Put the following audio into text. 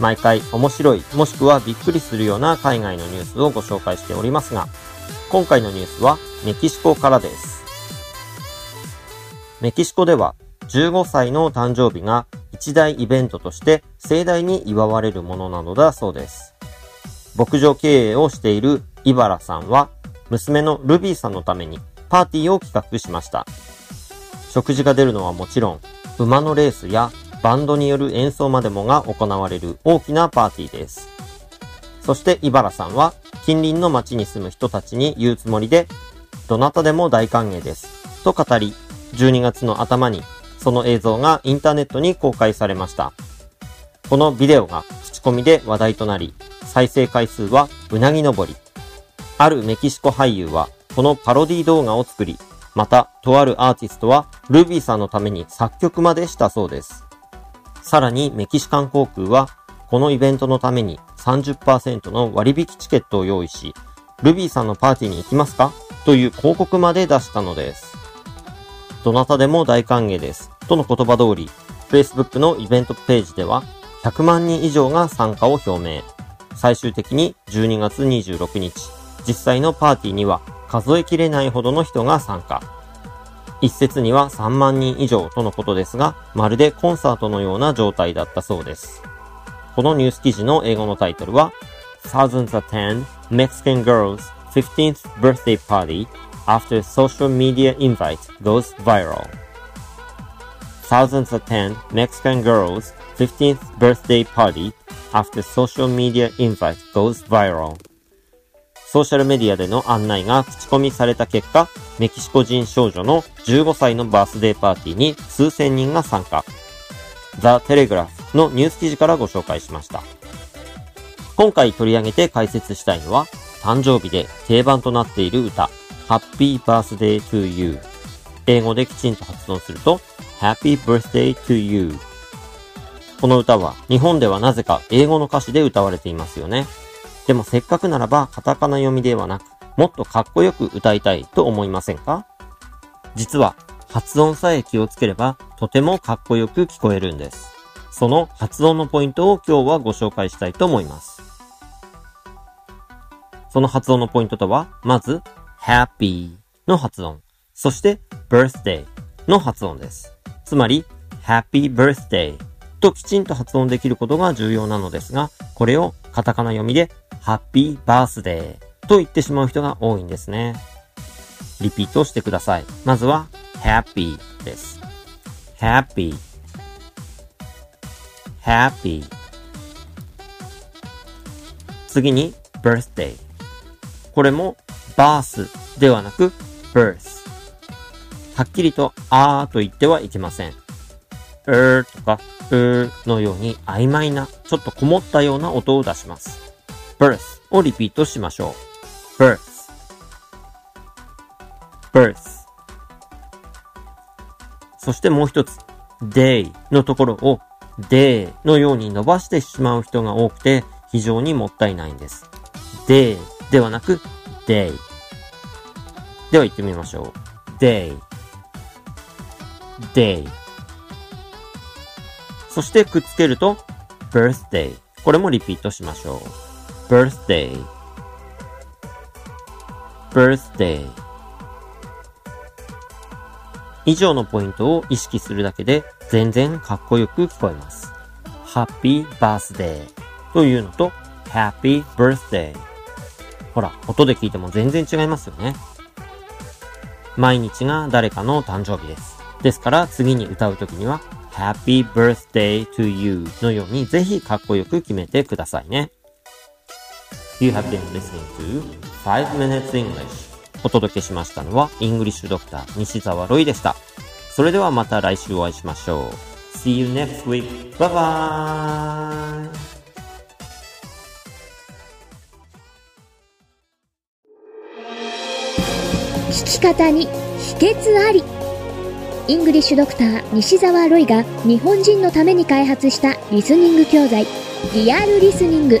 毎回面白い、もしくはびっくりするような海外のニュースをご紹介しておりますが、今回のニュースはメキシコからです。メキシコでは15歳の誕生日が一大イベントとして盛大に祝われるものなのだそうです。牧場経営をしているイバラさんは娘のルビーさんのためにパーティーを企画しました。食事が出るのはもちろん、馬のレースやバンドによる演奏までもが行われる大きなパーティーです。そして、イバラさんは近隣の町に住む人たちに言うつもりで、どなたでも大歓迎です。と語り、12月の頭にその映像がインターネットに公開されました。このビデオが口コミで話題となり、再生回数はうなぎ登り。あるメキシコ俳優はこのパロディ動画を作り、また、とあるアーティストはルビーさんのために作曲までしたそうです。さらにメキシカン航空は、このイベントのために30%の割引チケットを用意し、ルビーさんのパーティーに行きますか？という広告まで出したのです。どなたでも大歓迎です。との言葉通り、Facebook のイベントページでは、100万人以上が参加を表明。最終的に12月26日、実際のパーティーには数えきれないほどの人が参加。一説には3万人以上とのことですが、まるでコンサートのような状態だったそうです。このニュース記事の英語のタイトルは、Thousands attend Mexican girl's 15th birthday party after social media invite goes viral. Thousands attend Mexican girl's 15th birthday party after social media invite goes viral. ソーシャルメディアでの案内が口コミされた結果、メキシコ人少女の15歳のバースデーパーティーに数千人が参加。ザ・テレグラフのニュース記事からご紹介しました。今回取り上げて解説したいのは、誕生日で定番となっている歌、Happy Birthday to You。英語できちんと発音すると、Happy Birthday to You。この歌は日本ではなぜか英語の歌詞で歌われていますよね。でもせっかくならばカタカナ読みではなく、もっとかっこよく歌いたいと思いませんか？実は発音さえ気をつければとてもかっこよく聞こえるんです。その発音のポイントを今日はご紹介したいと思います。その発音のポイントとは、まず、happy の発音、そして birthday の発音です。つまり、happy birthday ときちんと発音できることが重要なのですが、これをカタカナ読みで happy birthday と言ってしまう人が多いんですね。リピートしてください。まずは happy です。happy happy 次に birthday これも birth ではなく birth はっきりとあーと言ってはいけません。うーとかうーのように曖昧な、ちょっとこもったような音を出します。Birth をリピートしましょう。birth birth そしてもう一つ day のところを day のように伸ばしてしまう人が多くて非常にもったいないんです。day ではなく day では言ってみましょう。day day そしてくっつけると birthday これもリピートしましょう。Birthday birthday 以上のポイントを意識するだけで全然かっこよく聞こえます。happy birthday というのと happy birthday ほら、音で聞いても全然違いますよね。毎日が誰かの誕生日です。ですから次に歌うときには Happy birthday to you のようにぜひかっこよく決めてくださいね。You have been listening to 5 Minutes English お届けしましたのは English Doctor 西澤ロイでした。それではまた来週お会いしましょう。See you next week. Bye bye! 聞き方に秘訣あり English Doctor 西澤ロイが日本人のために開発したリスニング教材リアルリスニング